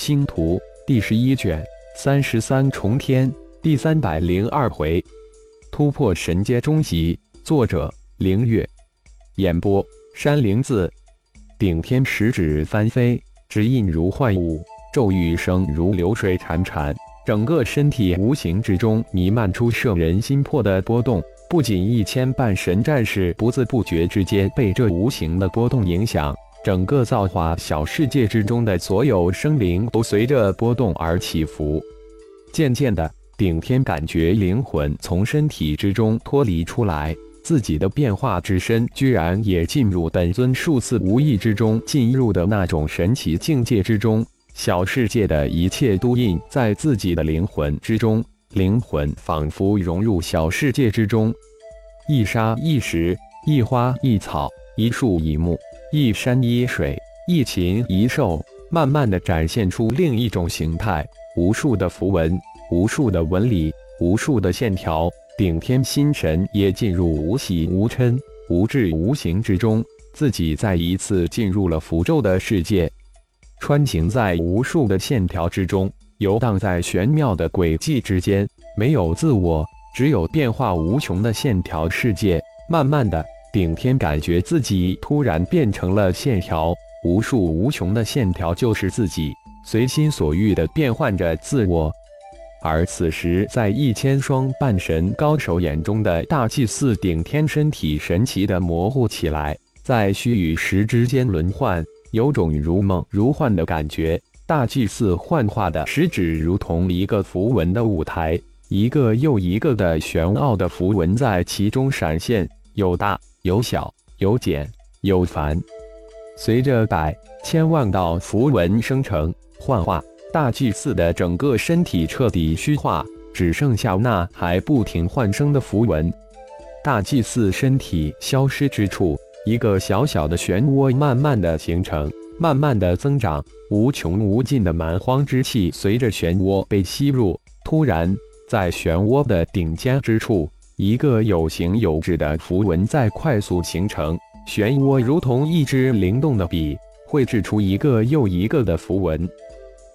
星图第十一卷三十三重天第三百零二回，突破神阶终极。作者：凌月。演播：山灵子。顶天十指翻飞，指印如幻舞，咒语声如流水潺潺，整个身体无形之中弥漫出摄人心魄的波动。不仅一千半神战士不自不觉之间被这无形的波动影响。整个造化小世界之中的所有生灵都随着波动而起伏。渐渐的，顶天感觉灵魂从身体之中脱离出来，自己的变化之身居然也进入本尊数次无意之中进入的那种神奇境界之中。小世界的一切都印在自己的灵魂之中，灵魂仿佛融入小世界之中，一沙一石，一花一草，一树一木。一山一水，一禽一兽，慢慢的展现出另一种形态。无数的符文，无数的纹理，无数的线条，顶天心神也进入无喜无嗔、无智无形之中。自己再一次进入了符咒的世界，穿行在无数的线条之中，游荡在玄妙的轨迹之间，没有自我，只有变化无穷的线条世界。慢慢的。顶天感觉自己突然变成了线条，无数无穷的线条就是自己，随心所欲地变换着自我。而此时，在一千双半神高手眼中的大祭司顶天身体神奇的模糊起来，在虚与实之间轮换，有种如梦如幻的感觉。大祭司幻化的食指如同一个符文的舞台，一个又一个的玄奥的符文在其中闪现，有大。有小有简有繁，随着百千万道符文生成幻化，大祭司的整个身体彻底虚化，只剩下那还不停幻生的符文。大祭司身体消失之处，一个小小的漩涡慢慢的形成，慢慢的增长，无穷无尽的蛮荒之气随着漩涡被吸入。突然，在漩涡的顶尖之处。一个有形有质的符文在快速形成，漩涡如同一支灵动的笔，绘制出一个又一个的符文。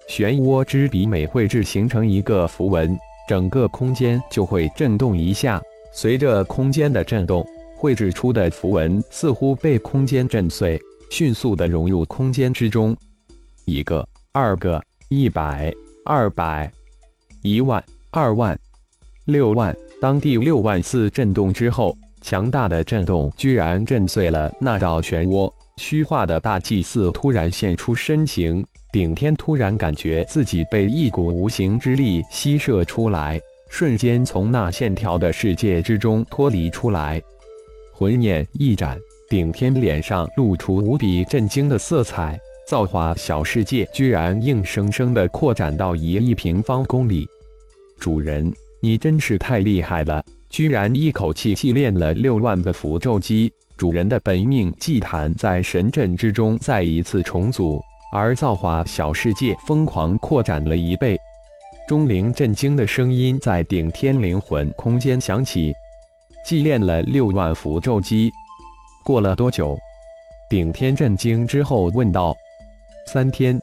漩涡之笔每绘制形成一个符文，整个空间就会震动一下。随着空间的震动，绘制出的符文似乎被空间震碎，迅速的融入空间之中。一个，二个，一百，二百，一万，二万，六万。当第六万次震动之后，强大的震动居然震碎了那道漩涡。虚化的大祭司突然现出身形，顶天突然感觉自己被一股无形之力吸射出来，瞬间从那线条的世界之中脱离出来。魂念一展，顶天脸上露出无比震惊的色彩。造化小世界居然硬生生的扩展到一亿平方公里，主人。你真是太厉害了，居然一口气祭炼了六万个符咒机！主人的本命祭坛在神阵之中再一次重组，而造化小世界疯狂扩展了一倍。钟灵震惊的声音在顶天灵魂空间响起：“祭炼了六万符咒机，过了多久？”顶天震惊之后问道：“三天，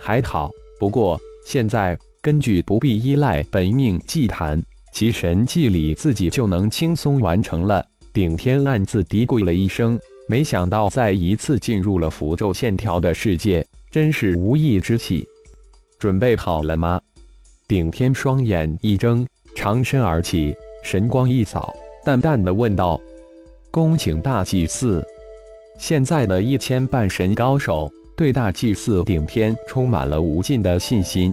还好。不过现在……”根据不必依赖本命祭坛，其神祭里自己就能轻松完成了。顶天暗自嘀咕了一声，没想到再一次进入了符咒线条的世界，真是无意之喜。准备好了吗？顶天双眼一睁，长身而起，神光一扫，淡淡的问道：“恭请大祭司。”现在的一千半神高手对大祭司顶天充满了无尽的信心。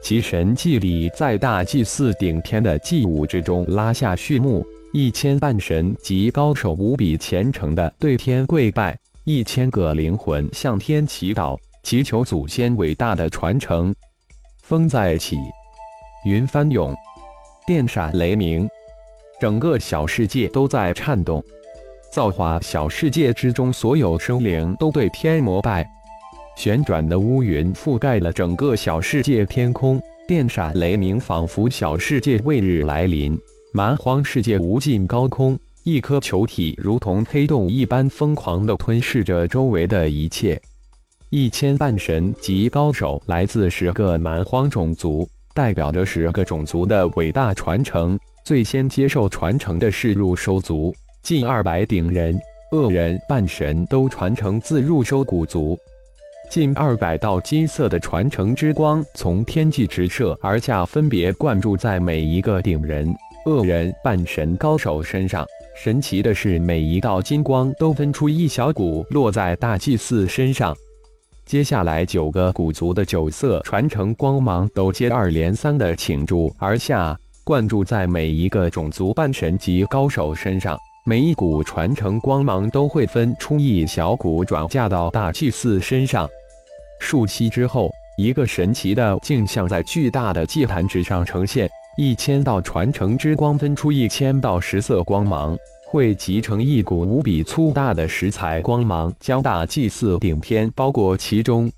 其神祭礼在大祭祀顶天的祭舞之中拉下序幕，一千半神及高手无比虔诚的对天跪拜，一千个灵魂向天祈祷，祈求祖先伟大的传承。风在起，云翻涌，电闪雷鸣，整个小世界都在颤动。造化小世界之中，所有生灵都对天膜拜。旋转的乌云覆盖了整个小世界天空，电闪雷鸣，仿佛小世界未日来临。蛮荒世界无尽高空，一颗球体如同黑洞一般疯狂地吞噬着周围的一切。一千半神级高手来自十个蛮荒种族，代表着十个种族的伟大传承。最先接受传承的是入收族，近二百顶人、恶人、半神都传承自入收古族。近二百道金色的传承之光从天际直射而下，分别灌注在每一个顶人、恶人、半神高手身上。神奇的是，每一道金光都分出一小股，落在大祭司身上。接下来，九个古族的九色传承光芒都接二连三的倾注而下。灌注在每一个种族半神级高手身上，每一股传承光芒都会分出一小股转嫁到大祭司身上。数息之后，一个神奇的镜像在巨大的祭坛之上呈现，一千道传承之光分出一千道十色光芒，汇集成一股无比粗大的十彩光芒，将大祭祀顶天包裹其中。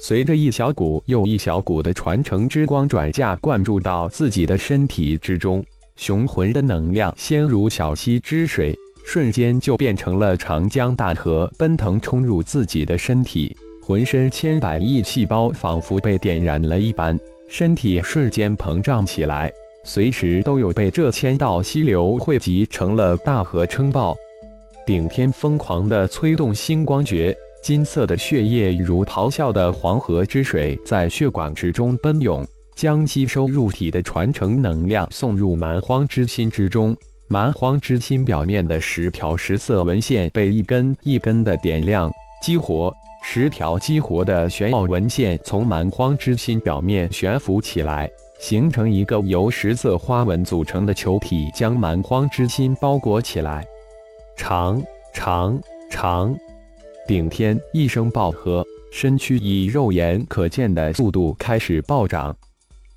随着一小股又一小股的传承之光转嫁灌注到自己的身体之中，雄浑的能量先如小溪之水，瞬间就变成了长江大河，奔腾冲入自己的身体，浑身千百亿细胞仿佛被点燃了一般，身体瞬间膨胀起来，随时都有被这千道溪流汇集成了大河撑爆。顶天疯狂地催动星光诀。金色的血液如咆哮的黄河之水，在血管之中奔涌，将吸收入体的传承能量送入蛮荒之心之中。蛮荒之心表面的十条十色纹线被一根一根的点亮激活，十条激活的玄奥纹线从蛮荒之心表面悬浮起来，形成一个由十色花纹组成的球体，将蛮荒之心包裹起来。长长长。顶天一声爆喝，身躯以肉眼可见的速度开始暴涨，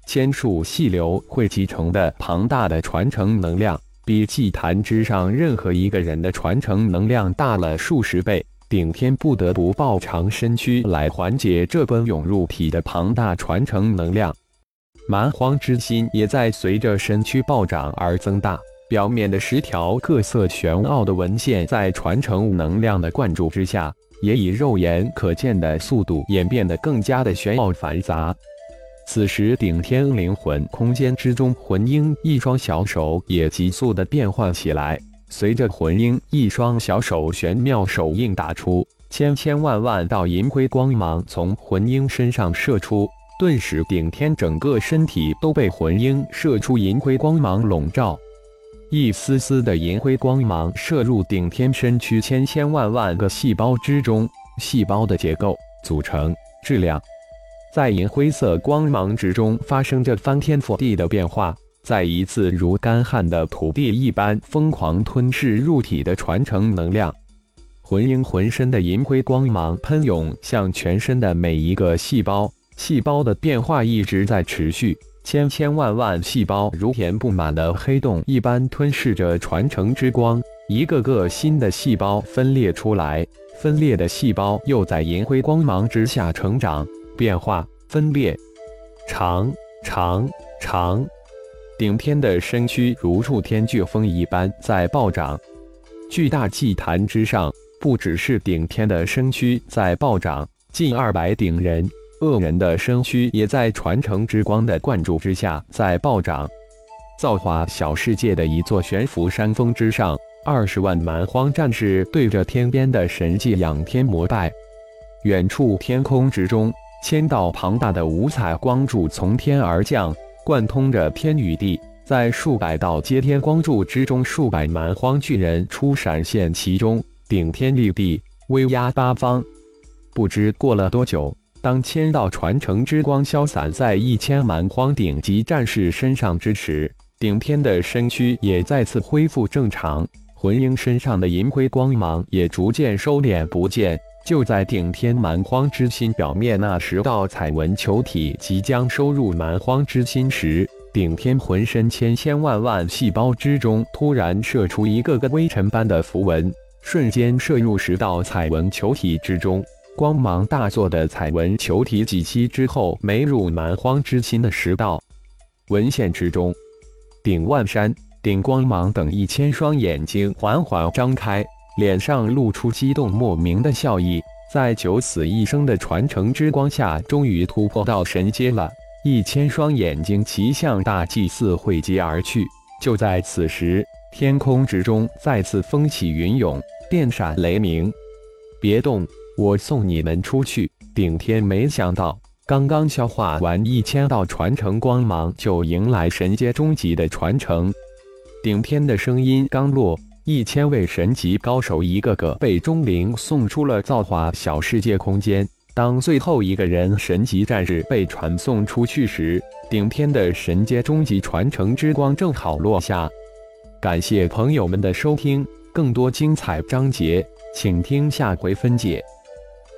千数细流汇集成的庞大的传承能量，比祭坛之上任何一个人的传承能量大了数十倍。顶天不得不暴长身躯来缓解这般涌入体的庞大传承能量。蛮荒之心也在随着身躯暴涨而增大。表面的十条各色玄奥的纹线，在传承能量的灌注之下，也以肉眼可见的速度演变得更加的玄奥繁杂。此时，顶天灵魂空间之中，魂婴一双小手也急速的变换起来。随着魂婴一双小手玄妙手印打出，千千万万道银灰光芒从魂婴身上射出，顿时顶天整个身体都被魂鹰射出银灰光芒笼罩。一丝丝的银灰光芒射入顶天身躯千千万万个细胞之中，细胞的结构、组成、质量，在银灰色光芒之中发生着翻天覆地的变化，再一次如干旱的土地一般疯狂吞噬入体的传承能量。魂婴浑身的银灰光芒喷涌向全身的每一个细胞，细胞的变化一直在持续。千千万万细胞如填不满的黑洞一般吞噬着传承之光，一个个新的细胞分裂出来，分裂的细胞又在银灰光芒之下成长、变化、分裂。长长长，顶天的身躯如触天飓风一般在暴涨。巨大祭坛之上，不只是顶天的身躯在暴涨，近二百顶人。恶人的身躯也在传承之光的灌注之下在暴涨。造化小世界的一座悬浮山峰之上，二十万蛮荒战士对着天边的神迹仰天膜拜。远处天空之中，千道庞大的五彩光柱从天而降，贯通着天与地。在数百道接天光柱之中，数百蛮荒巨人出闪现其中，顶天立地，威压八方。不知过了多久。当千道传承之光消散在一千蛮荒顶级战士身上之时，顶天的身躯也再次恢复正常，魂婴身上的银灰光芒也逐渐收敛不见。就在顶天蛮荒之心表面那十道彩纹球体即将收入蛮荒之心时，顶天浑身千千万万细胞之中突然射出一个个微尘般的符文，瞬间射入十道彩纹球体之中。光芒大作的彩纹球体几息之后，没入蛮荒之心的十道纹线之中。顶万山、顶光芒等一千双眼睛缓缓张开，脸上露出激动莫名的笑意。在九死一生的传承之光下，终于突破到神阶了。一千双眼睛齐向大祭司汇集而去。就在此时，天空之中再次风起云涌，电闪雷鸣。别动，我送你们出去。顶天没想到，刚刚消化完一千道传承光芒，就迎来神阶终极的传承。顶天的声音刚落，一千位神级高手一个个被钟灵送出了造化小世界空间。当最后一个人神级战士被传送出去时，顶天的神阶终极传承之光正好落下。感谢朋友们的收听，更多精彩章节，请听下回分解。